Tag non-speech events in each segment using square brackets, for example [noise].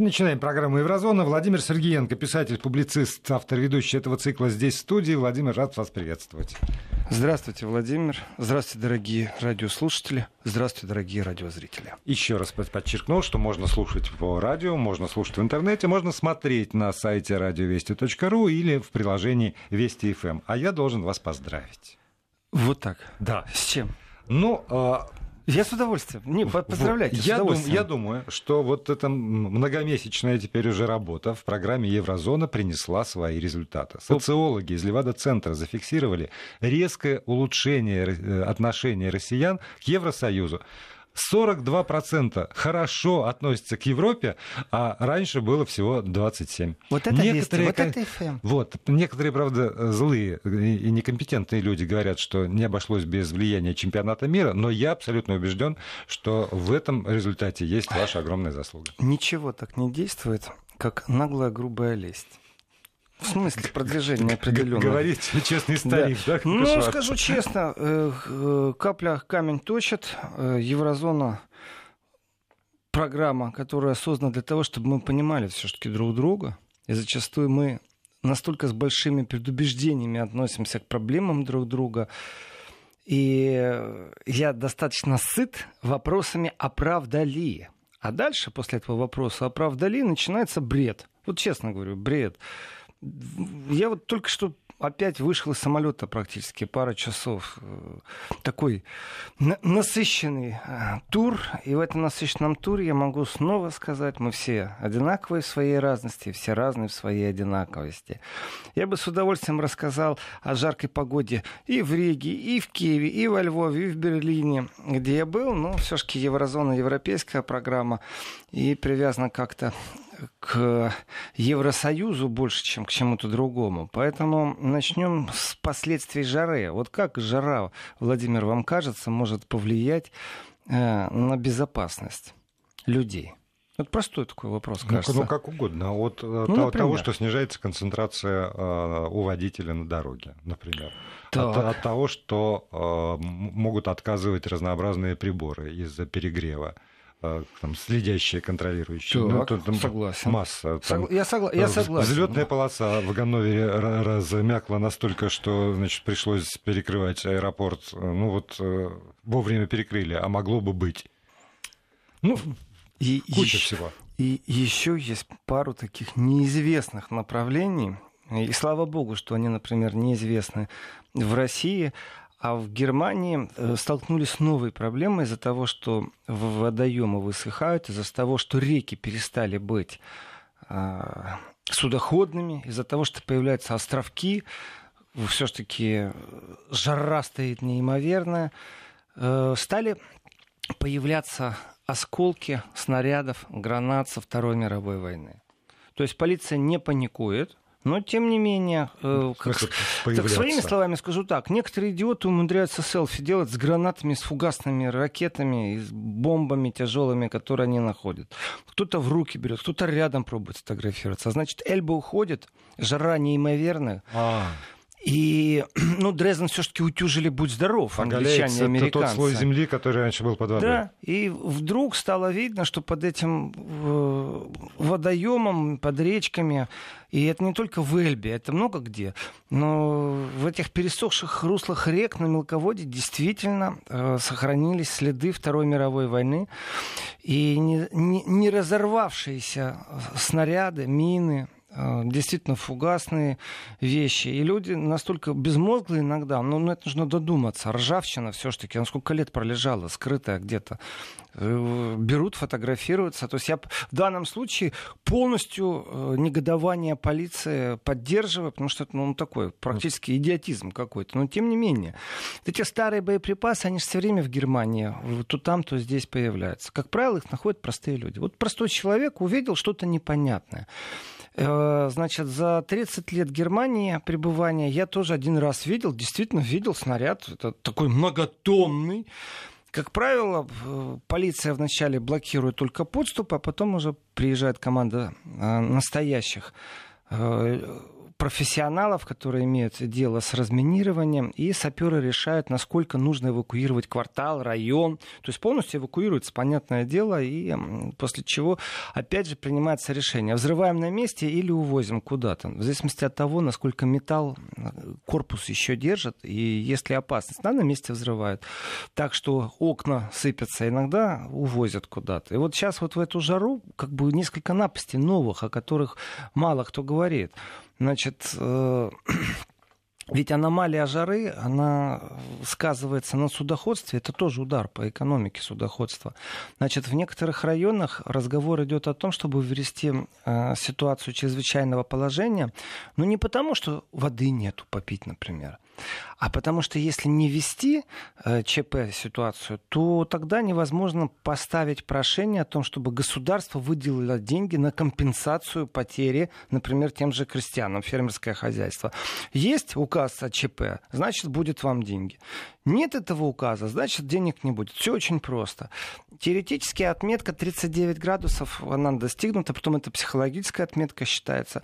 Начинаем программу «Еврозона». Владимир Сергеенко, писатель, публицист, автор, ведущий этого цикла здесь в студии. Владимир, рад вас приветствовать. Здравствуйте, Владимир. Здравствуйте, дорогие радиослушатели. Здравствуйте, дорогие радиозрители. Еще раз подчеркну, что можно слушать по радио, можно слушать в интернете, можно смотреть на сайте радиовести.ру или в приложении Вести ФМ. А я должен вас поздравить. Вот так? Да. С чем? Ну, а, я с удовольствием. Не, поздравляйте. Вот. Я, дум, я думаю, что вот эта многомесячная теперь уже работа в программе Еврозона принесла свои результаты. Социологи из Левада-центра зафиксировали резкое улучшение э, отношения россиян к Евросоюзу. 42% хорошо относятся к Европе, а раньше было всего 27%. Вот это некоторые, вести, вот это FM. Вот, некоторые, правда, злые и некомпетентные люди говорят, что не обошлось без влияния чемпионата мира, но я абсолютно убежден, что в этом результате есть ваша огромная заслуга. Ничего так не действует, как наглая грубая лесть. В смысле продвижения определенного. Говорит честный старик, да? да ну, скажу честно, э, э, капля камень точит, э, еврозона программа, которая создана для того, чтобы мы понимали все-таки друг друга. И зачастую мы настолько с большими предубеждениями относимся к проблемам друг друга. И я достаточно сыт вопросами «оправдали?». А дальше, после этого вопроса «оправдали?», начинается бред. Вот честно говорю, бред. Я вот только что опять вышел из самолета практически пара часов. Такой насыщенный э, тур. И в этом насыщенном туре я могу снова сказать, мы все одинаковые в своей разности, все разные в своей одинаковости. Я бы с удовольствием рассказал о жаркой погоде и в Риге, и в Киеве, и во Львове, и в Берлине, где я был. Но все-таки еврозона, европейская программа. И привязана как-то к Евросоюзу больше, чем к чему-то другому. Поэтому начнем с последствий жары. Вот как жара, Владимир, вам кажется, может повлиять э, на безопасность людей? Это простой такой вопрос, ну, кажется. Ну, ну как угодно. От э, ну, того, что снижается концентрация э, у водителя на дороге, например. От, от того, что э, могут отказывать разнообразные приборы из-за перегрева. А, там, следящие, контролирующие. Так, ну, тут, там согласен. Масса. Там, я, согла- я согласен. Взлетная полоса в Ганновере размякла настолько, что значит, пришлось перекрывать аэропорт. Ну вот э, вовремя перекрыли, а могло бы быть. Ну, и куча еще, всего. И еще есть пару таких неизвестных направлений. И слава богу, что они, например, неизвестны в России. А в Германии э, столкнулись с новой проблемой из-за того, что водоемы высыхают, из-за того, что реки перестали быть а, судоходными, из-за того, что появляются островки, все-таки жара стоит неимоверная, э, стали появляться осколки снарядов, гранат со Второй мировой войны. То есть полиция не паникует, но, тем не менее, э, как, так, своими словами скажу так, некоторые идиоты умудряются селфи делать с гранатами, с фугасными ракетами, с бомбами тяжелыми, которые они находят. Кто-то в руки берет, кто-то рядом пробует сфотографироваться. А значит, Эльба уходит, жара неимоверная. А. И, [clears throat] ну, Дрезден все-таки утюжили «Будь здоров», англичане американцы. Это тот слой земли, который раньше был под водой. Да, и вдруг стало видно, что под этим э, водоемом, под речками, и это не только в Эльбе, это много где, но в этих пересохших руслах рек на мелководье действительно э, сохранились следы Второй мировой войны, и не, не, не разорвавшиеся снаряды, мины, Э, действительно фугасные вещи. И люди настолько безмозглые иногда, но ну, это нужно додуматься. Ржавчина все-таки, она сколько лет пролежала, скрытая где-то. Э, берут, фотографируются. То есть я в данном случае полностью э, негодование полиции поддерживаю, потому что это ну, такой практически идиотизм какой-то. Но тем не менее, эти старые боеприпасы, они же все время в Германии, то там, то здесь появляются. Как правило, их находят простые люди. Вот простой человек увидел что-то непонятное. Э, значит, за 30 лет Германии пребывания я тоже один раз видел, действительно видел снаряд, это такой многотонный. Как правило, полиция вначале блокирует только подступ, а потом уже приезжает команда э, настоящих э, профессионалов, которые имеют дело с разминированием, и саперы решают, насколько нужно эвакуировать квартал, район. То есть полностью эвакуируется, понятное дело, и после чего, опять же, принимается решение, взрываем на месте или увозим куда-то. В зависимости от того, насколько металл, корпус еще держит, и если опасность, да, на месте взрывают. Так что окна сыпятся, иногда увозят куда-то. И вот сейчас вот в эту жару как бы несколько напастей новых, о которых мало кто говорит. Значит, э, [clears throat] ведь аномалия жары, она сказывается на судоходстве. Это тоже удар по экономике судоходства. Значит, в некоторых районах разговор идет о том, чтобы ввести э, ситуацию чрезвычайного положения. Но не потому, что воды нету попить, например, а потому что если не вести э, ЧП ситуацию, то тогда невозможно поставить прошение о том, чтобы государство выделило деньги на компенсацию потери, например, тем же крестьянам, фермерское хозяйство. Есть указ о ЧП, значит, будет вам деньги. Нет этого указа, значит, денег не будет. Все очень просто. Теоретически отметка 39 градусов, она достигнута, потом это психологическая отметка считается.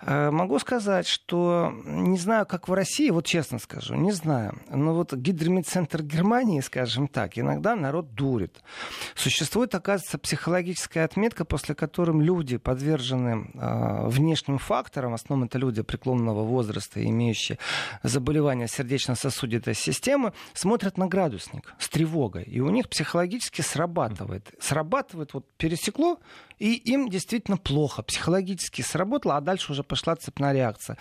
Э, могу сказать, что не знаю, как в России, вот честно скажу, не знаю. Но вот гидромедцентр Германии, скажем так, иногда народ дурит. Существует, оказывается, психологическая отметка, после которой люди подвержены э, внешним факторам, в основном это люди преклонного возраста, имеющие заболевания сердечно-сосудистой системы, смотрят на градусник с тревогой. И у них психологически срабатывает. Срабатывает, вот пересекло, и им действительно плохо. Психологически сработало, а дальше уже пошла цепная реакция.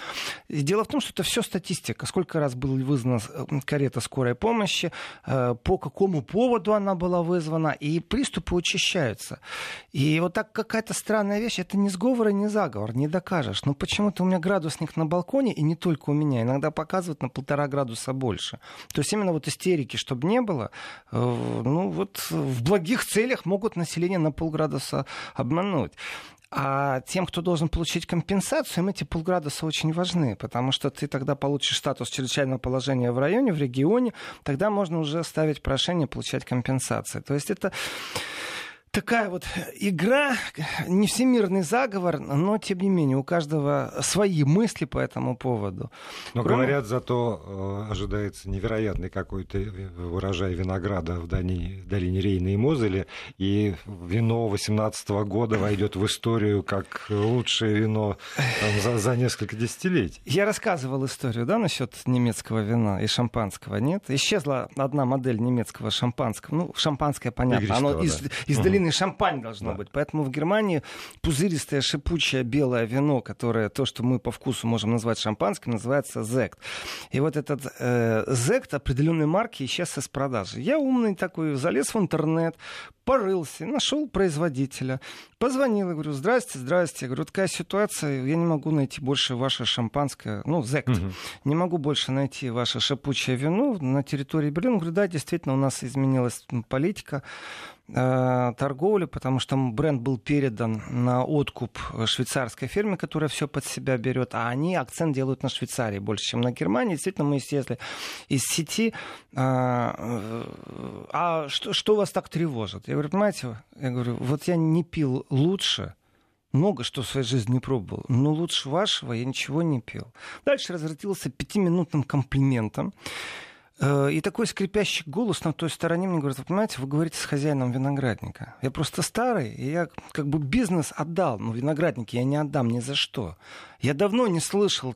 Дело в том, что это все статистика. Сколько раз была вызвана э, карета скорой помощи, э, по какому поводу она была вызвана, и приступы учащаются. И вот так какая-то странная вещь, это не сговор и не заговор, не докажешь. Но почему-то у меня градусник на балконе, и не только у меня, иногда показывает на полтора градуса больше. То есть именно вот истерики, чтобы не было, э, ну вот в благих целях могут население на полградуса обмануть. А тем, кто должен получить компенсацию, им эти полградуса очень важны, потому что ты тогда получишь статус чрезвычайного положения в районе, в регионе, тогда можно уже ставить прошение получать компенсацию. То есть это такая вот игра, не всемирный заговор, но тем не менее у каждого свои мысли по этому поводу. Но Кроме... говорят, зато э, ожидается невероятный какой-то урожай винограда в долине, долине Рейна и Мозеля, и вино 18 года войдет в историю как лучшее вино там, за, за несколько десятилетий. Я рассказывал историю, да, насчет немецкого вина и шампанского, нет? Исчезла одна модель немецкого шампанского. Ну, шампанское, понятно, оно да. из, из долины винный шампань должно да. быть. Поэтому в Германии пузыристое, шипучее белое вино, которое то, что мы по вкусу можем назвать шампанским, называется зект. И вот этот э, зект определенной марки исчез из продажи. Я умный такой, залез в интернет, порылся, нашел производителя, позвонил и говорю, здрасте, здрасте. Я говорю, такая ситуация, я не могу найти больше ваше шампанское, ну, зект. Угу. Не могу больше найти ваше шипучее вино на территории Берлина. Я говорю, да, действительно, у нас изменилась политика торговли, потому что бренд был передан на откуп швейцарской фирме, которая все под себя берет, а они акцент делают на Швейцарии больше, чем на Германии. Действительно, мы исчезли из сети. А, э, а что, что вас так тревожит? Я говорю, понимаете, я говорю, вот я не пил лучше, много что в своей жизни не пробовал, но лучше вашего я ничего не пил. Дальше разразился пятиминутным комплиментом. Э, и такой скрипящий голос на той стороне мне говорит, вы понимаете, вы говорите с хозяином виноградника. Я просто старый, и я как бы бизнес отдал, но виноградники я не отдам ни за что. Я давно не слышал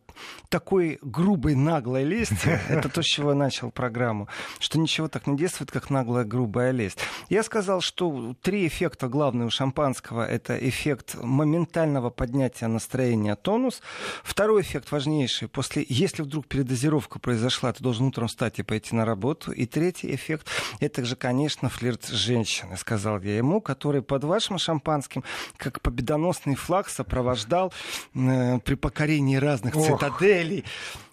такой грубой, наглой лести. [laughs] Это то, с чего я начал программу. Что ничего так не действует, как наглая, грубая лесть. Я сказал, что три эффекта главные у шампанского. Это эффект моментального поднятия настроения тонус. Второй эффект важнейший. После, если вдруг передозировка произошла, ты должен утром встать и пойти на работу. И третий эффект, это же, конечно, флирт с женщиной, сказал я ему, который под вашим шампанским, как победоносный флаг, сопровождал э, при покорении разных Ох. цитаделей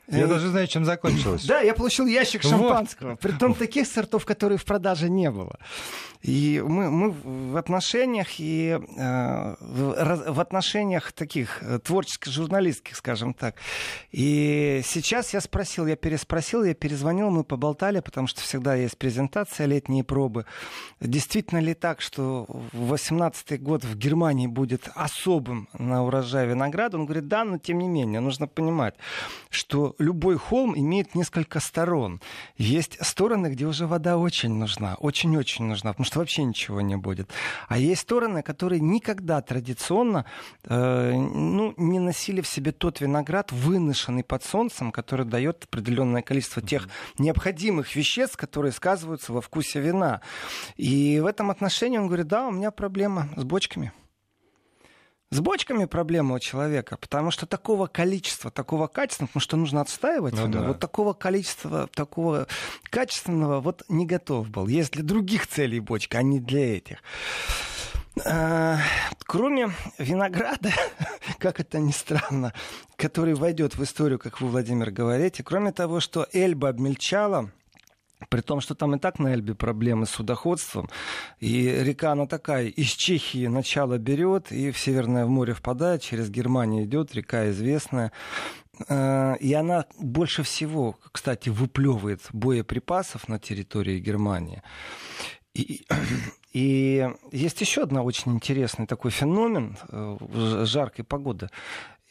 Я даже знаю, чем закончилось. Да, я получил ящик шампанского. При том таких сортов, которые в продаже не было. И мы, мы в отношениях и э, в, отношениях таких э, творческо-журналистских, скажем так. И сейчас я спросил, я переспросил, я перезвонил, мы поболтали, потому что всегда есть презентация, летние пробы. Действительно ли так, что 18 год в Германии будет особым на урожай винограда? Он говорит, да, но тем не менее, нужно понимать, что любой холм имеет несколько сторон. Есть стороны, где уже вода очень нужна, очень-очень нужна, потому что вообще ничего не будет. А есть стороны, которые никогда традиционно э, ну, не носили в себе тот виноград, выношенный под солнцем, который дает определенное количество тех необходимых веществ, которые сказываются во вкусе вина. И в этом отношении он говорит, да, у меня проблема с бочками. С бочками проблема у человека, потому что такого количества, такого качественного, потому что нужно отстаивать, ну, да. вот такого количества, такого качественного вот не готов был. Есть для других целей бочка, а не для этих. А, кроме винограда, [laughs] как это ни странно, который войдет в историю, как вы, Владимир, говорите, кроме того, что Эльба обмельчала, при том, что там и так на Эльбе проблемы с судоходством. И река, она такая, из Чехии начало берет и в Северное море впадает, через Германию идет, река известная. Э, и она больше всего, кстати, выплевывает боеприпасов на территории Германии. И, и [clears throat] есть еще одна очень интересный такой феномен э, жаркой погоды.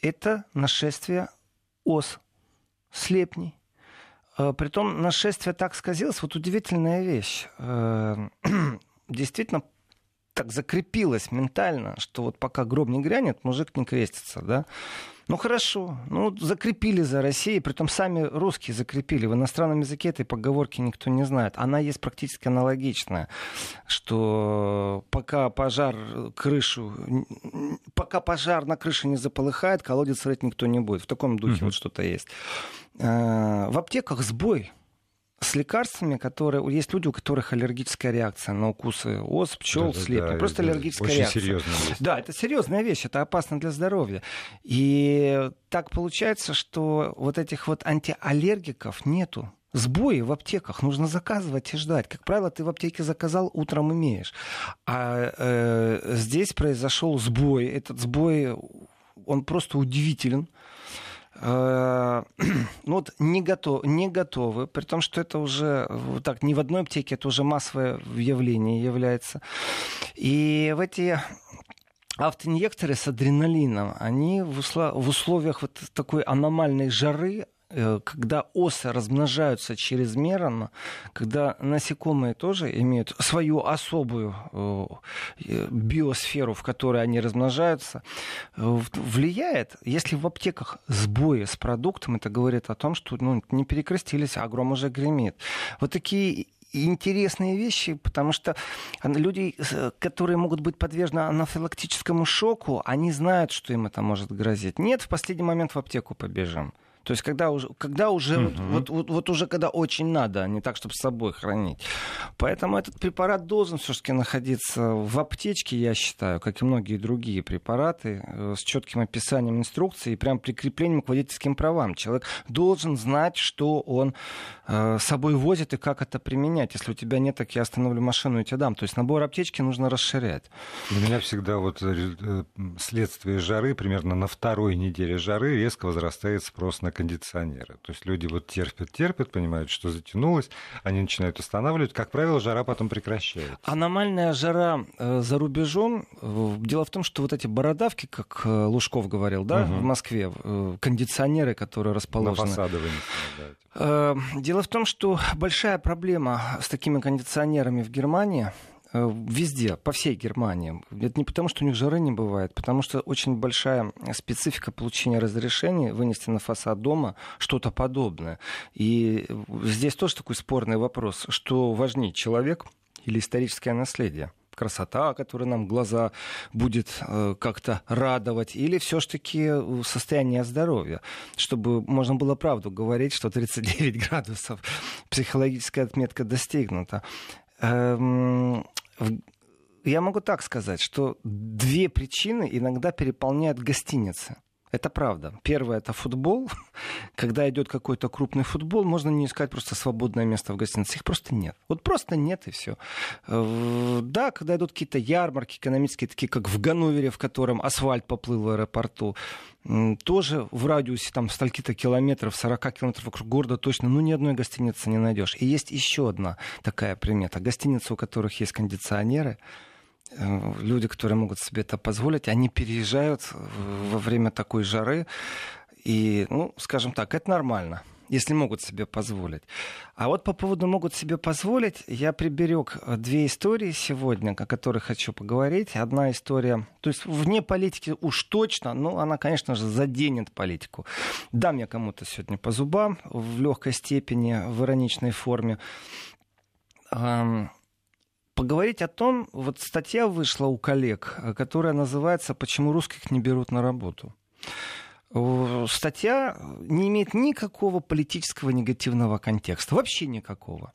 Это нашествие ос, слепней. Э, притом нашествие так сказилось, вот удивительная вещь. Э, [clears throat] действительно, так закрепилось ментально, что вот пока гроб не грянет, мужик не крестится, да? Ну хорошо, ну закрепили за Россией, притом сами русские закрепили. В иностранном языке этой поговорки никто не знает. Она есть практически аналогичная, что пока пожар крышу, пока пожар на крыше не заполыхает, колодец рыть никто не будет. В таком духе угу. вот что-то есть. Э, в аптеках сбой с лекарствами, которые... Есть люди, у которых аллергическая реакция на укусы ос, пчел, да, слепни. Да, Просто аллергическая очень реакция. Серьезная вещь. Да, это серьезная вещь, это опасно для здоровья. И так получается, что вот этих вот антиаллергиков нету. Сбои в аптеках нужно заказывать и ждать. Как правило, ты в аптеке заказал, утром имеешь. А э, здесь произошел сбой. Этот сбой, он просто удивителен. Э, [clears throat] ну вот не, готов, не готовы, при том, что это уже так не в одной аптеке, это уже массовое явление является. И в эти автоинъекторы с адреналином, они в, условиях вот такой аномальной жары, когда осы размножаются чрезмерно, когда насекомые тоже имеют свою особую э, э, биосферу, в которой они размножаются, влияет, если в аптеках сбои с продуктом, это говорит о том, что ну, не перекрестились, а гром уже гремит. Вот такие интересные вещи, потому что люди, которые могут быть подвержены анафилактическому шоку, они знают, что им это может грозить. Нет, в последний момент в аптеку побежим. То есть когда уже, когда уже угу. вот, вот, вот уже когда очень надо, а не так, чтобы с собой хранить. Поэтому этот препарат должен все-таки находиться в аптечке, я считаю, как и многие другие препараты, э, с четким описанием инструкции и прям прикреплением к водительским правам. Человек должен знать, что он э, с собой возит и как это применять. Если у тебя нет, так я остановлю машину и тебе дам. То есть набор аптечки нужно расширять. Для меня всегда вот э, следствие жары, примерно на второй неделе жары резко возрастает спрос на кондиционеры. То есть люди вот терпят, терпят, понимают, что затянулось, они начинают останавливать. Как правило, жара потом прекращается. Аномальная жара э, за рубежом. Дело в том, что вот эти бородавки, как э, Лужков говорил, да, угу. в Москве, э, кондиционеры, которые расположены... На да. Дело в том, что большая проблема с такими кондиционерами в Германии везде, по всей Германии. Это не потому, что у них жары не бывает, потому что очень большая специфика получения разрешения вынести на фасад дома что-то подобное. И здесь тоже такой спорный вопрос, что важнее, человек или историческое наследие? красота, которая нам глаза будет э, как-то радовать, или все-таки состояние здоровья, чтобы можно было правду говорить, что 39 градусов психологическая отметка достигнута. Эм, я могу так сказать, что две причины иногда переполняют гостиницы. Это правда. Первое это футбол. [laughs] Когда идет какой-то крупный футбол, можно не искать просто свободное место в гостинице. Их просто нет. Вот просто нет и все. Э, да, когда идут какие-то ярмарки экономические, такие как в Ганновере, в котором асфальт поплыл в аэропорту, тоже в радиусе там стольки-то километров, 40 километров вокруг города точно, ну, ни одной гостиницы не найдешь. И есть еще одна такая примета. Гостиницы, у которых есть кондиционеры, Э, люди, которые могут себе это позволить, они переезжают во время такой жары. И, ну, скажем так, это нормально если могут себе позволить. А вот по поводу могут себе позволить, я приберег две истории сегодня, о которых хочу поговорить. Одна история, то есть вне политики уж точно, но она, конечно же, заденет политику. Дам я кому-то сегодня по зубам в легкой степени, в ироничной форме поговорить о том, вот статья вышла у коллег, которая называется «Почему русских не берут на работу». Статья не имеет никакого политического негативного контекста, вообще никакого.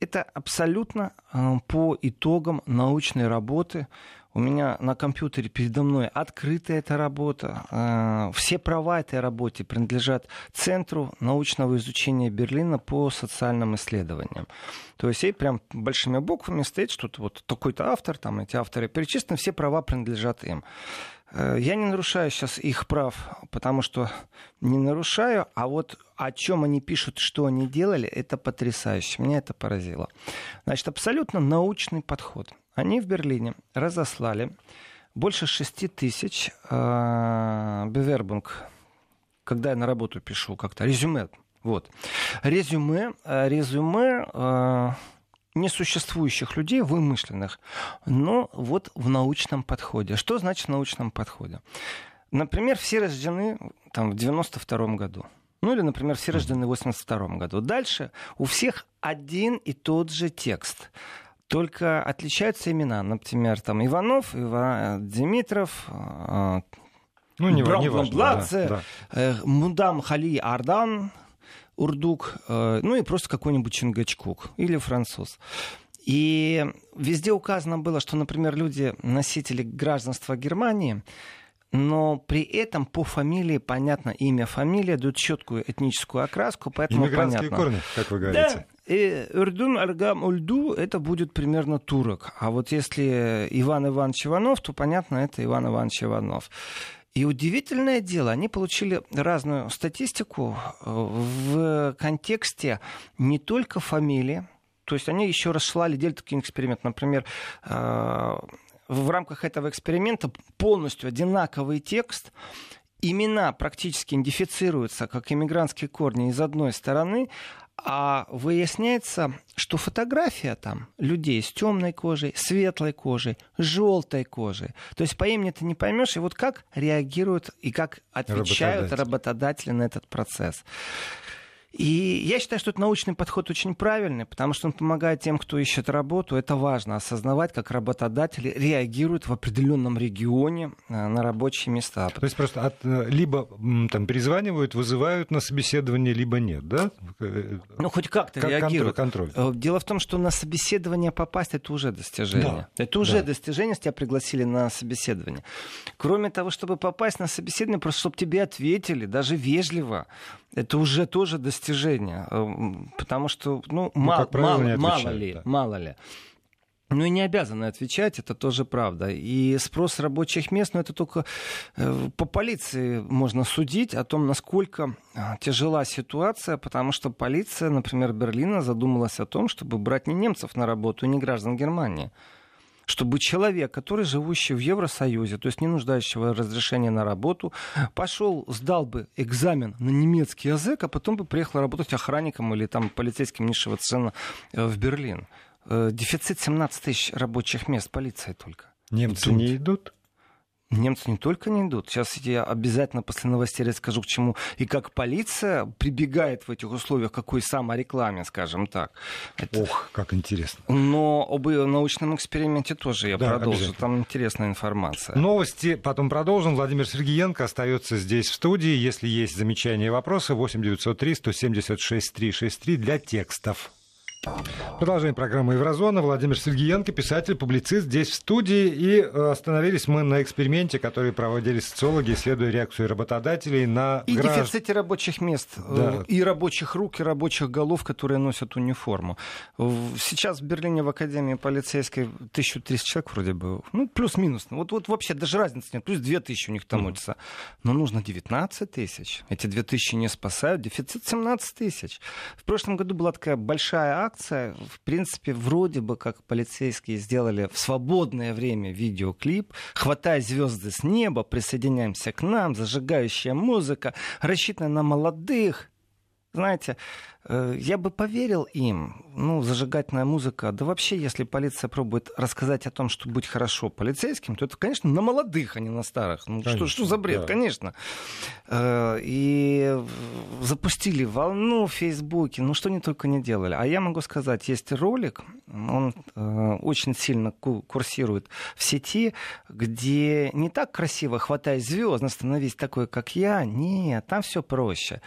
Это абсолютно э, по итогам научной работы у меня на компьютере передо мной открыта эта работа. Э, все права этой работе принадлежат Центру научного изучения Берлина по социальным исследованиям. То есть и прям большими буквами стоит что-то вот такой-то автор, там эти авторы перечислены, все права принадлежат им. Э, я не нарушаю сейчас их прав, потому что не нарушаю, а вот о чем они пишут, что они делали, это потрясающе. Меня это поразило. Значит, абсолютно научный подход. Они в Берлине разослали больше 6 тысяч э, Бевербунг, когда я на работу пишу как-то, резюме. Вот. Резюме, э, резюме э, несуществующих людей, вымышленных, но вот в научном подходе. Что значит в научном подходе? Например, все рождены там, в 92 году. Ну или, например, все рождены в 82 году. Дальше у всех один и тот же текст. Только отличаются имена. Например, там Иванов, Ива... Димитров, э, ну, не, Браун, не важно, Бладзе, да, да. Э, Мудам Хали Ардан, урдук, э, ну и просто какой-нибудь чингачкук или француз. И везде указано было, что, например, люди, носители гражданства Германии, но при этом по фамилии понятно имя, фамилия, дают четкую этническую окраску, поэтому Иммигрантские понятно. корни, как вы говорите. Да, и Урдун, Аргам, Ульду, это будет примерно турок. А вот если Иван Иванович Иванов, то понятно, это Иван Иванович Иванов. И удивительное дело, они получили разную статистику э, в контексте не только фамилии, то есть они еще расшлали, делали такой эксперимент. Например, э, в рамках этого эксперимента полностью одинаковый текст, имена практически идентифицируются как иммигрантские корни из одной стороны, а выясняется, что фотография там людей с темной кожей, светлой кожей, желтой кожей. То есть по имени ты не поймешь, и вот как реагируют и как отвечают работодатели, работодатели на этот процесс. И я считаю, что этот научный подход очень правильный, потому что он помогает тем, кто ищет работу. Это важно осознавать, как работодатели реагируют в определенном регионе э, на рабочие места. То есть просто от, э, либо там перезванивают, вызывают на собеседование, либо нет, да? Э, ну, хоть как-то как реагируют. Контроль, контроль. Дело в том, что на собеседование попасть это уже достижение. Да. Это уже да. достижение, если тебя пригласили на собеседование. Кроме того, чтобы попасть на собеседование, просто чтобы тебе ответили, даже вежливо, это уже тоже достижение. Эм, потому что, ну, ну мало, мало, мало ли, да. мало ли. Ну и не обязаны отвечать, это тоже правда. И спрос рабочих мест, ну это только э, по полиции можно судить о том, насколько а, тяжела ситуация, потому что полиция, например, Берлина задумалась о том, чтобы брать не немцев на работу, не граждан Германии чтобы человек, который живущий в Евросоюзе, то есть не нуждающего разрешения на работу, пошел, сдал бы экзамен на немецкий язык, а потом бы приехал работать охранником или там полицейским низшего цена э, в Берлин. Э, дефицит 17 тысяч рабочих мест полиции только. Немцы не идут? Немцы не только не идут. Сейчас я обязательно после новостей расскажу, к чему и как полиция прибегает в этих условиях, какой саморекламе, скажем так. Это... Ох, как интересно. Но об научном эксперименте тоже я да, продолжу. Там интересная информация. Новости потом продолжим. Владимир Сергеенко остается здесь в студии. Если есть замечания и вопросы, 8 903 176 363 для текстов. Продолжаем программу «Еврозона». Владимир Сергеенко, писатель, публицист, здесь в студии. И э, остановились мы на эксперименте, который проводили социологи, исследуя реакцию работодателей на... И гражд... дефиците рабочих мест, э, да. и рабочих рук, и рабочих голов, которые носят униформу. Сейчас в Берлине в Академии полицейской 1300 человек вроде бы. Ну, плюс-минус. Вот, вот вообще даже разницы нет. Плюс 2000 у них там учатся. Но нужно 19 тысяч. Эти 2000 не спасают. Дефицит 17 тысяч. В прошлом году была такая большая акция в принципе, вроде бы как полицейские сделали в свободное время видеоклип «Хватай звезды с неба, присоединяемся к нам, зажигающая музыка, рассчитанная на молодых». Знаете, Э, я бы поверил им, ну, зажигательная музыка, да вообще, если полиция пробует рассказать о том, что быть хорошо полицейским, то это, конечно, на молодых, а не на старых. Ну, конечно, что, что за бред, да. конечно. Э, и запустили волну в Фейсбуке, ну, что они только не делали. А я могу сказать, есть ролик, он э, очень сильно курсирует в сети, где не так красиво хватай звезд, становись такой, как я. Нет, там все проще.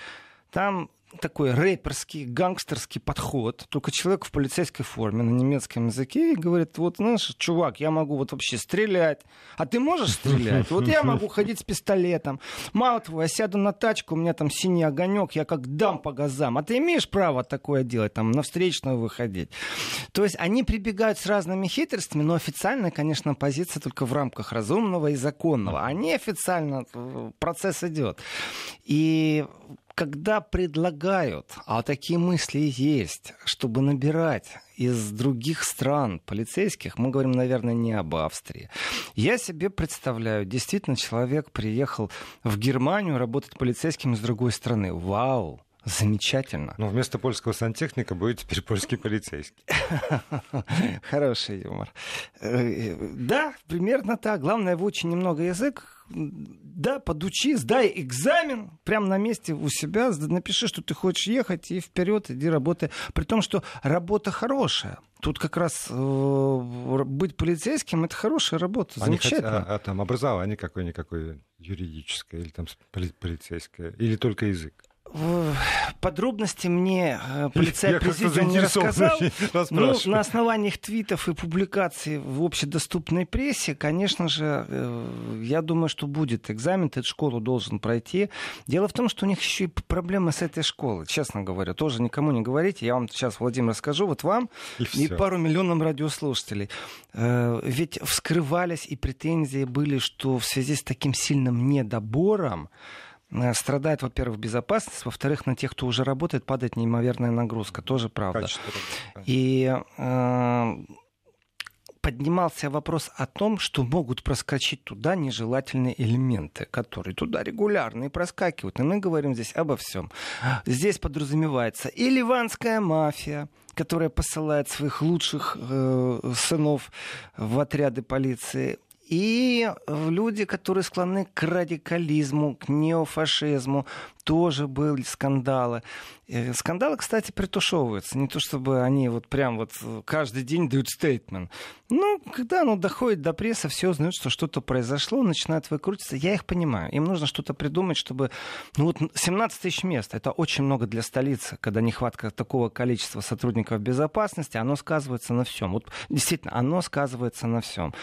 Там такой рэперский, гангстерский подход. Только человек в полицейской форме на немецком языке и говорит, вот, знаешь, чувак, я могу вот вообще стрелять. А ты можешь стрелять? Вот я могу ходить с пистолетом. Мало того, я сяду на тачку, у меня там синий огонек, я как дам по газам. А ты имеешь право такое делать, там, на встречную выходить? То есть они прибегают с разными хитростями, но официальная, конечно, позиция только в рамках разумного и законного. А неофициально э, процесс идет. И когда предлагают, а такие мысли есть, чтобы набирать из других стран полицейских, мы говорим, наверное, не об Австрии. Я себе представляю, действительно, человек приехал в Германию работать полицейским из другой страны. Вау! Замечательно. Но вместо польского сантехника будет теперь польский полицейский. [laughs] Хороший юмор. Э, да, примерно так. Главное, выучи немного язык, да, подучи, сдай экзамен прямо на месте у себя, напиши, что ты хочешь ехать, и вперед иди работай. При том, что работа хорошая. Тут как раз э, быть полицейским это хорошая работа, замечательно. Хотят, а, а там образование какое-никакое юридическое или там полицейское, или только язык? Подробности мне э, полицей президиум не рассказал. Но на основании их твитов и публикаций в общедоступной прессе, конечно же, э, я думаю, что будет экзамен, ты эту школу должен пройти. Дело в том, что у них еще и проблемы с этой школой, честно говоря. Тоже никому не говорите. Я вам сейчас, Владимир, расскажу. Вот вам и, и пару миллионам радиослушателей. Э, ведь вскрывались и претензии были, что в связи с таким сильным недобором страдает, во-первых, безопасность, во-вторых, на тех, кто уже работает, падает неимоверная нагрузка, тоже правда. И э, поднимался вопрос о том, что могут проскочить туда нежелательные элементы, которые туда регулярно и проскакивают. И мы говорим здесь обо всем. Здесь подразумевается и ливанская мафия, которая посылает своих лучших э, сынов в отряды полиции, и люди, которые склонны к радикализму, к неофашизму, тоже были скандалы. Э, скандалы, кстати, притушевываются. Не то чтобы они вот прям вот каждый день дают стейтмент. Ну, когда оно доходит до прессы, все узнают, что что-то произошло, начинают выкрутиться. Я их понимаю. Им нужно что-то придумать, чтобы... Ну вот 17 тысяч мест. Это очень много для столицы, когда нехватка такого количества сотрудников безопасности, оно сказывается на всем. Вот действительно, оно сказывается на всем.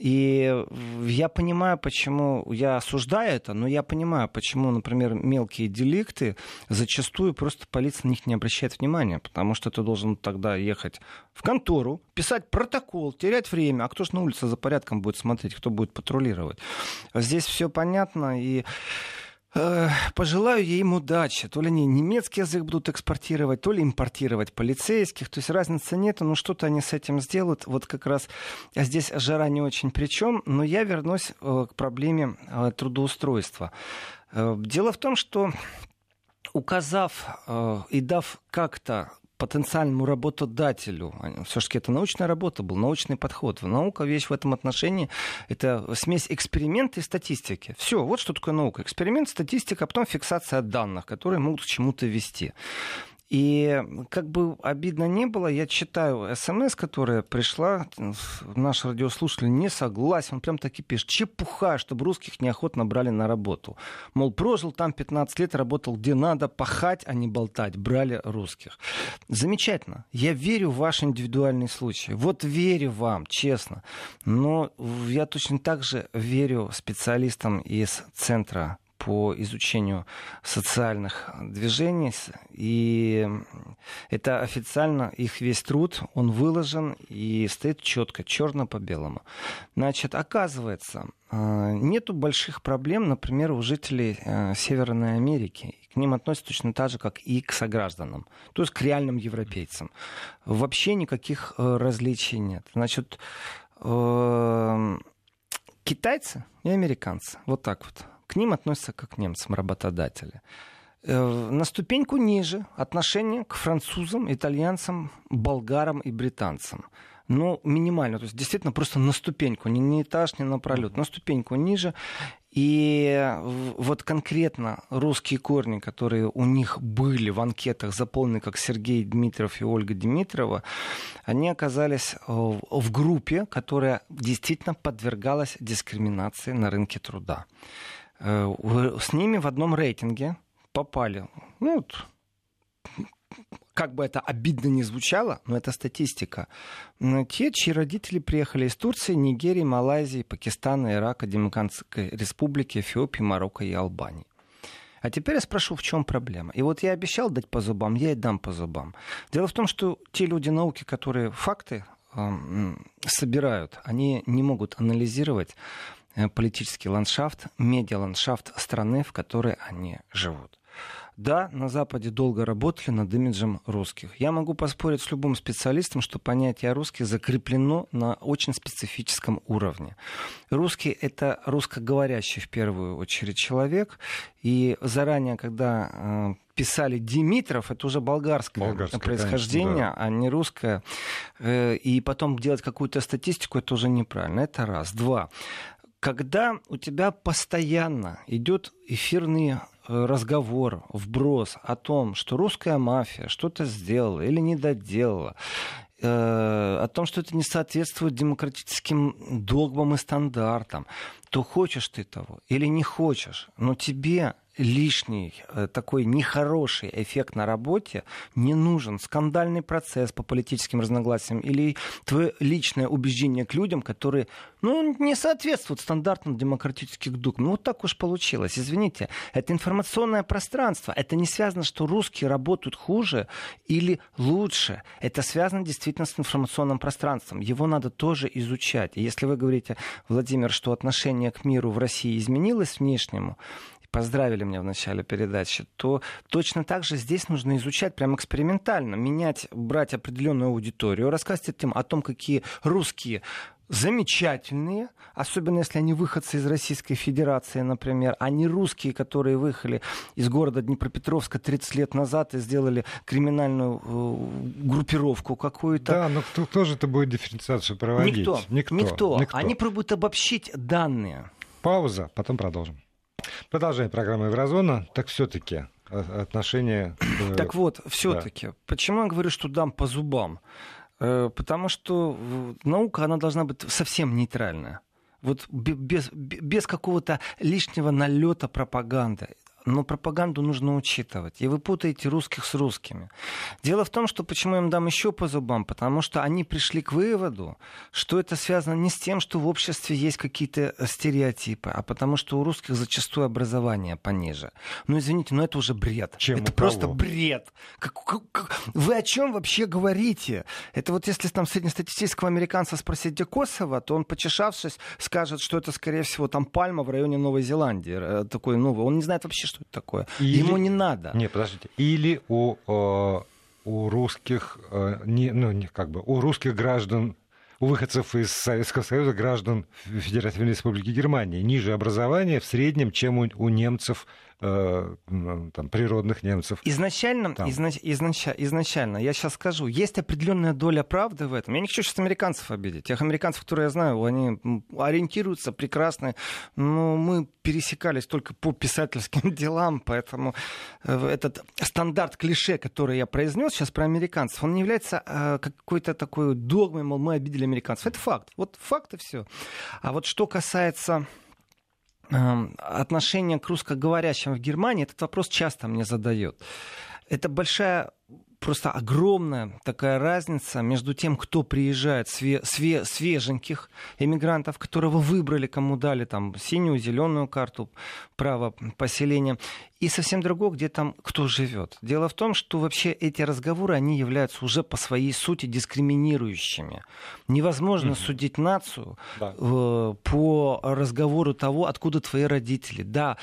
И я понимаю, почему, я осуждаю это, но я понимаю, почему, например, мелкие деликты зачастую просто полиция на них не обращает внимания, потому что ты должен тогда ехать в контору, писать протокол, терять время, а кто же на улице за порядком будет смотреть, кто будет патрулировать. Здесь все понятно, и Пожелаю я им удачи. То ли они немецкий язык будут экспортировать, то ли импортировать полицейских. То есть разницы нет, но что-то они с этим сделают. Вот как раз здесь жара не очень при чем. Но я вернусь э, к проблеме э, трудоустройства. Э, дело в том, что указав и дав как-то потенциальному работодателю. Все-таки это научная работа был, научный подход. Наука вещь в этом отношении — это смесь эксперимента и статистики. Все, вот что такое наука. Эксперимент, статистика, а потом фиксация данных, которые могут к чему-то вести. И как бы обидно не было, я читаю смс, которая пришла, наш радиослушатель не согласен, он прям таки пишет, чепуха, чтобы русских неохотно брали на работу. Мол, прожил там 15 лет, работал где надо, пахать, а не болтать, брали русских. Замечательно. Я верю в ваш индивидуальный случай. Вот верю вам, честно. Но я точно так же верю специалистам из Центра по изучению социальных движений. И это официально их весь труд, он выложен и стоит четко, черно по белому. Значит, оказывается, э, нету больших проблем, например, у жителей э, Северной Америки. К ним относятся точно так же, как и к согражданам, то есть к реальным европейцам. Вообще никаких э, различий нет. Значит, китайцы и американцы, вот так вот к ним относятся как к немцам, работодатели. Э, на ступеньку ниже отношение к французам, итальянцам, болгарам и британцам. Ну, минимально, то есть действительно просто на ступеньку, не на этаж, не на пролет, на ступеньку ниже. И вот конкретно русские корни, которые у них были в анкетах заполнены как Сергей Дмитриев и Ольга Дмитриева, они оказались э, в группе, которая действительно подвергалась дискриминации на рынке труда. Э, с ними в одном рейтинге попали, ну, вот, как бы это обидно не звучало, но это статистика. Те, чьи родители приехали из Турции, Нигерии, Малайзии, Пакистана, Ирака, Демократической Республики, Эфиопии, Марокко и Албании. А теперь я спрошу, в чем проблема. И вот я обещал дать по зубам, я и дам по зубам. Дело в том, что те люди науки, которые факты э, собирают, они не могут анализировать политический ландшафт, медиаландшафт страны, в которой они живут. Да, на Западе долго работали над имиджем русских. Я могу поспорить с любым специалистом, что понятие русских закреплено на очень специфическом уровне. Русский — это русскоговорящий в первую очередь человек. И заранее, когда э, писали Димитров, это уже болгарское, болгарское происхождение, конечно, да. а не русское. Э, и потом делать какую-то статистику, это уже неправильно. Это раз. Два когда у тебя постоянно идет эфирный э, разговор, вброс о том, что русская мафия что-то сделала или не доделала, э, о том, что это не соответствует демократическим догмам и стандартам, то хочешь ты того или не хочешь, но тебе лишний э, такой нехороший эффект на работе не нужен. Скандальный процесс по политическим разногласиям или твое личное убеждение к людям, которые ну, не соответствуют стандартам демократических догм. Ну, вот так уж получилось. Извините, это информационное пространство. Это не связано, что русские работают хуже или лучше. Это связано действительно с информационным пространством. Его надо тоже изучать. И если вы говорите, Владимир, что отношение к миру в России изменилось внешнему, поздравили меня в начале передачи, то точно так же здесь нужно изучать прям экспериментально, менять, брать определенную аудиторию, рассказывать им о том, какие русские замечательные, особенно если они выходцы из Российской Федерации, например, а не русские, которые выехали из города Днепропетровска 30 лет назад и сделали криминальную э, группировку какую-то. Да, но кто, кто же это будет дифференциацию проводить? Никто. Никто. Никто. Никто. Они пробуют обобщить данные. Пауза, потом продолжим. Продолжаем программу Еврозона. Так все-таки э, отношения... Так вот, все-таки. Да. Почему я говорю, что дам по зубам? Э, потому что наука, она должна быть совсем нейтральная. Вот без, без какого-то лишнего налета пропаганды но пропаганду нужно учитывать. И вы путаете русских с русскими. Дело в том, что почему я им дам еще по зубам, потому что они пришли к выводу, что это связано не с тем, что в обществе есть какие-то стереотипы, а потому что у русских зачастую образование пониже. Ну, извините, но это уже бред. Чем это просто бред. Как, как, как... Вы о чем вообще говорите? Это вот если там среднестатистического американца спросить, где Косово, то он, почешавшись, скажет, что это, скорее всего, там пальма в районе Новой Зеландии. Э, такой новый. Он не знает вообще, что это такое. Или... Ему не надо. Не, подождите. Или у, э, у русских, э, не, ну, не, как бы, у русских граждан у выходцев из Советского Союза, граждан Федеративной Республики Германии, ниже образования в среднем, чем у, у немцев э, там, природных немцев. Изначально, изнач, изнач, изначально, я сейчас скажу, есть определенная доля правды в этом. Я не хочу сейчас американцев обидеть. Тех американцев, которые я знаю, они ориентируются прекрасно, но мы пересекались только по писательским [laughs] делам, поэтому э, этот стандарт клише, который я произнес сейчас про американцев, он не является э, какой-то такой догмой, мол, мы обидели американцев. Это факт. Вот факт и все. А вот что касается отношения к русскоговорящим в Германии, этот вопрос часто мне задают. Это большая просто огромная такая разница между тем, кто приезжает, све све свеженьких иммигрантов, которого выбрали, кому дали там синюю, зеленую карту, право поселения, и совсем другое, где там кто живет. Дело в том, что вообще эти разговоры, они являются уже по своей сути дискриминирующими. Невозможно mm-hmm. судить нацию да. э, по разговору того, откуда твои родители. Да,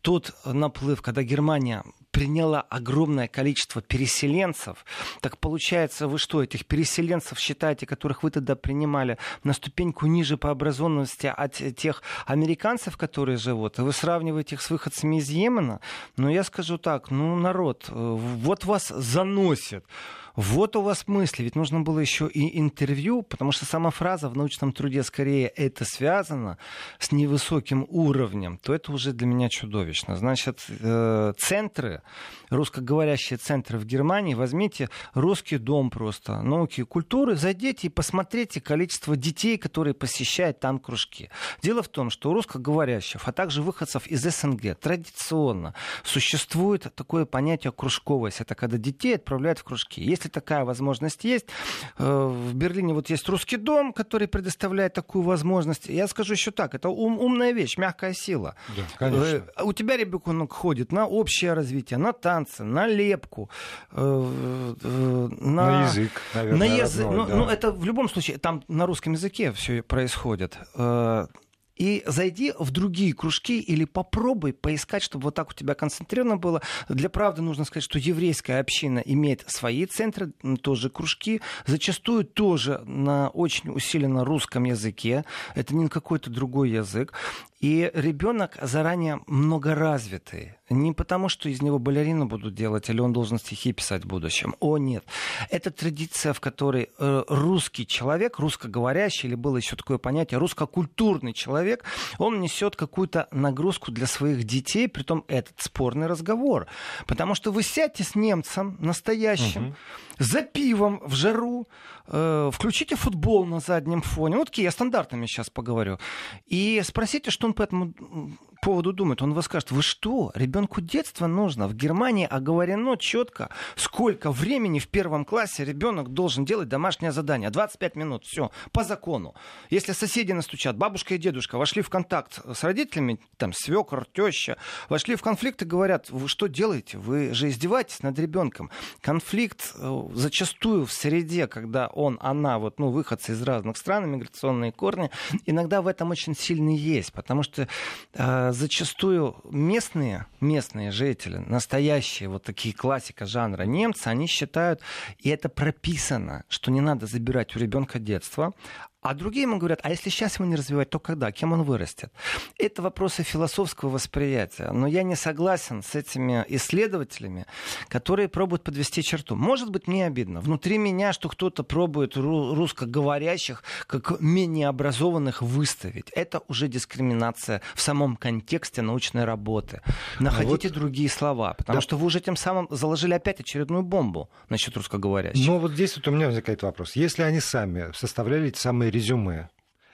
тот наплыв, когда Германия приняла огромное количество переселенцев, так получается, вы что, этих переселенцев считаете, которых вы тогда принимали, на ступеньку ниже по образованности от тех американцев, которые живут? Вы сравниваете их с выходцами из Йемена? Но я скажу так, ну, народ, э, вот вас заносит. Вот у вас мысли. Ведь нужно было еще и интервью, потому что сама фраза в научном труде скорее это связано с невысоким уровнем, то это уже для меня чудовищно. Значит, э, центры, русскоговорящие центры в Германии, возьмите русский дом просто, науки и культуры, зайдите и посмотрите количество детей, которые посещают там кружки. Дело в том, что у русскоговорящих, а также выходцев из СНГ традиционно существует такое понятие кружковость. Это когда детей отправляют в кружки. Есть если такая возможность есть, э, в Берлине вот есть русский дом, который предоставляет такую возможность. Я скажу еще так, это ум, умная вещь, мягкая сила. Да, конечно. Э, у тебя ребенок ходит на общее развитие, на танцы, на лепку, э, на, на язык, наверное. На язык. Родной, ну, да. ну, это в любом случае, там на русском языке все происходит и зайди в другие кружки или попробуй поискать, чтобы вот так у тебя концентрировано было. Для правды нужно сказать, что еврейская община имеет свои центры, тоже кружки, зачастую тоже на очень усиленно русском языке. Это не какой-то другой язык. И ребенок заранее многоразвитый. Не потому, что из него балерину будут делать, или он должен стихи писать в будущем. О, нет. Это традиция, в которой э, русский человек, русскоговорящий, или было еще такое понятие, русскокультурный человек, он несет какую-то нагрузку для своих детей, притом этот спорный разговор. Потому что вы сядьте с немцем настоящим, угу. за пивом в жару, э, включите футбол на заднем фоне. Вот такие я стандартами сейчас поговорю. И спросите, что он по этому поводу думает? Он вас скажет, вы что, ребенку детство нужно? В Германии оговорено четко, сколько времени в первом классе ребенок должен делать домашнее задание. 25 минут, все, по закону. Если соседи настучат, бабушка и дедушка вошли в контакт с родителями, там, свекр, теща, вошли в конфликт и говорят, вы что делаете? Вы же издеваетесь над ребенком. Конфликт э, зачастую в среде, когда он, она, вот, ну, выходцы из разных стран, миграционные корни, иногда в этом очень сильно есть, потому что э, зачастую местные, местные жители, настоящие вот такие классика жанра немцы, они считают, и это прописано, что не надо забирать у ребенка детство, а другие ему говорят, а если сейчас его не развивать, то когда? Кем он вырастет? Это вопросы философского восприятия. Но я не согласен с этими исследователями, которые пробуют подвести черту. Может быть, мне обидно. Внутри меня, что кто-то пробует русскоговорящих, как менее образованных, выставить. Это уже дискриминация в самом контексте научной работы. Находите вот... другие слова, потому да. что вы уже тем самым заложили опять очередную бомбу насчет русскоговорящих. Но вот здесь вот у меня возникает вопрос. Если они сами составляли эти самые резюме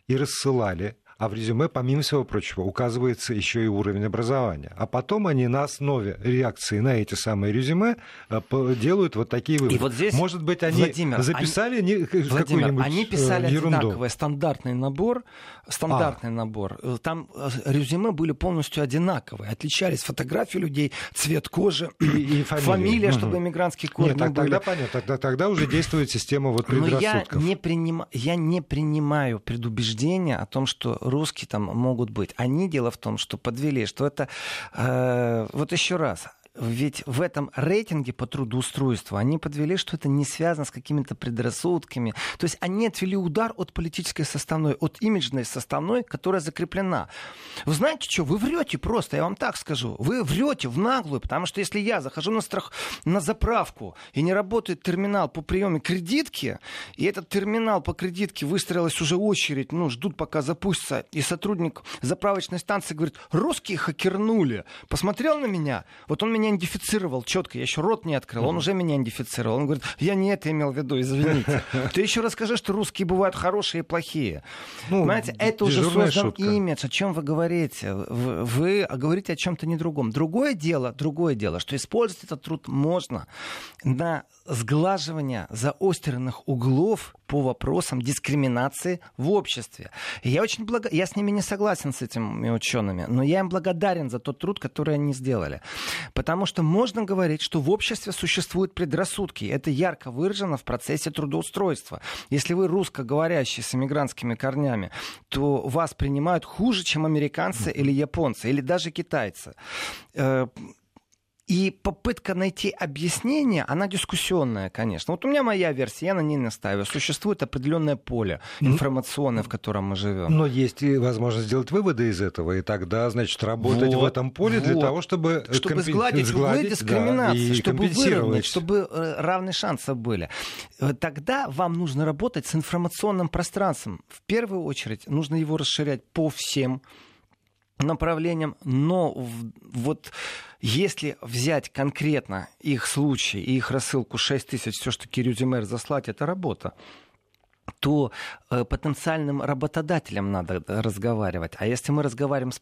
и рассылали а в резюме, помимо всего прочего, указывается еще и уровень образования. А потом они на основе реакции на эти самые резюме э, делают вот такие выводы. И вот здесь, Может быть, они Владимир, записали они, какую-нибудь они писали э, ерунду. одинаковое, стандартный набор, стандартный а. набор. Э, там резюме были полностью одинаковые, отличались фотографии людей, цвет кожи, и, и [clears throat] фамилия, фамилия угу. чтобы иммигрантские корни Нет, так, были. Тогда понятно, тогда, тогда уже действует система вот предрассудков. Но я не, приним, я не принимаю предубеждения о том, что русские там могут быть. Они, дело в том, что подвели, что это... Э, вот еще раз, ведь в этом рейтинге по трудоустройству они подвели, что это не связано с какими-то предрассудками. То есть они отвели удар от политической составной, от имиджной составной, которая закреплена. Вы знаете что, вы врете просто, я вам так скажу. Вы врете в наглую, потому что если я захожу на, страх, на заправку и не работает терминал по приему кредитки, и этот терминал по кредитке выстроилась уже очередь, ну, ждут пока запустится, и сотрудник заправочной станции говорит, русские хакернули. Посмотрел на меня, вот он меня идентифицировал четко, я еще рот не открыл, он уже меня идентифицировал. Он говорит, я не это имел в виду, извините. [laughs] Ты еще расскажи, что русские бывают хорошие и плохие. Ну, Понимаете, это уже создан шутка. имидж, о чем вы говорите. Вы, вы говорите о чем-то не другом. Другое дело, другое дело, что использовать этот труд можно на сглаживание заостренных углов по вопросам дискриминации в обществе. И я очень благ... я с ними не согласен с этими учеными, но я им благодарен за тот труд, который они сделали. Потому что можно говорить, что в обществе существуют предрассудки. Это ярко выражено в процессе трудоустройства. Если вы русскоговорящий с иммигрантскими корнями, то вас принимают хуже, чем американцы или японцы, или даже китайцы э, и попытка найти объяснение, она дискуссионная, конечно. Вот у меня моя версия, я на ней настаиваю. Существует определенное поле информационное, в котором мы живем. Но есть и возможность сделать выводы из этого, и тогда, значит, работать вот, в этом поле вот. для того, чтобы... Чтобы компен... сгладить, сгладить углы дискриминации, да, чтобы выровнять, чтобы э, равные шансы были. Э, тогда вам нужно работать с информационным пространством. В первую очередь нужно его расширять по всем направлениям, но вот если взять конкретно их случай и их рассылку 6 тысяч, все, что Кирюзи мэр заслать, это работа то э, потенциальным работодателем надо разговаривать. А если мы разговариваем с,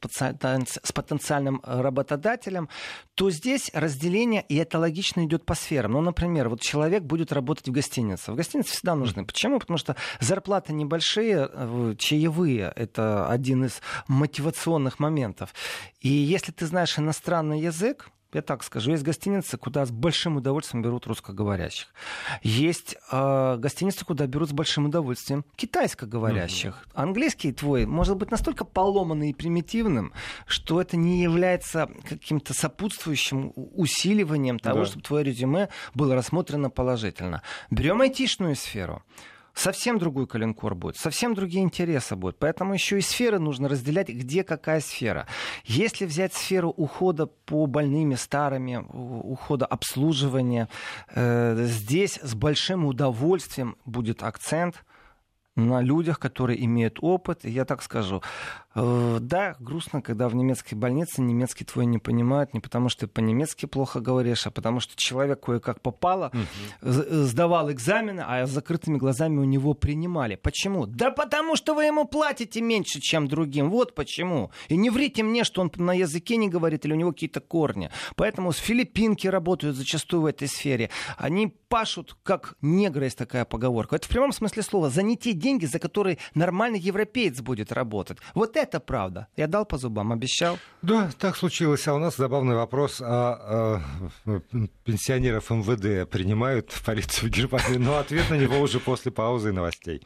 потенциальным работодателем, то здесь разделение, и это логично идет по сферам. Ну, например, вот человек будет работать в гостинице. В гостинице всегда нужны. Почему? Потому что зарплаты небольшие, э, чаевые. Это один из мотивационных моментов. И если ты знаешь иностранный язык, я так скажу, есть гостиницы, куда с большим удовольствием берут русскоговорящих. Есть э, гостиницы, куда берут с большим удовольствием китайскоговорящих. Mm-hmm. Английский твой может быть настолько поломанный и примитивным, что это не является каким-то сопутствующим усиливанием того, да. чтобы твое резюме было рассмотрено положительно. Берем айтишную сферу совсем другой коленкор будет, совсем другие интересы будут. Поэтому еще и сферы нужно разделять, где какая сфера. Если взять сферу ухода по больными, старыми, ухода обслуживания, э, здесь с большим удовольствием будет акцент на людях, которые имеют опыт. Я так скажу, да, грустно, когда в немецкой больнице немецкий твой не понимают, не потому что ты по-немецки плохо говоришь, а потому что человек кое-как попало, угу. сдавал экзамены, а с закрытыми глазами у него принимали. Почему? Да потому что вы ему платите меньше, чем другим. Вот почему. И не врите мне, что он на языке не говорит или у него какие-то корни. Поэтому с филиппинки работают зачастую в этой сфере. Они пашут, как негры, есть такая поговорка. Это в прямом смысле слова. За не те деньги, за которые нормальный европеец будет работать. Вот это правда. Я дал по зубам, обещал. Да, так случилось. А у нас забавный вопрос. А, а пенсионеров МВД принимают в полицию Германии? Но ответ на него уже после паузы новостей.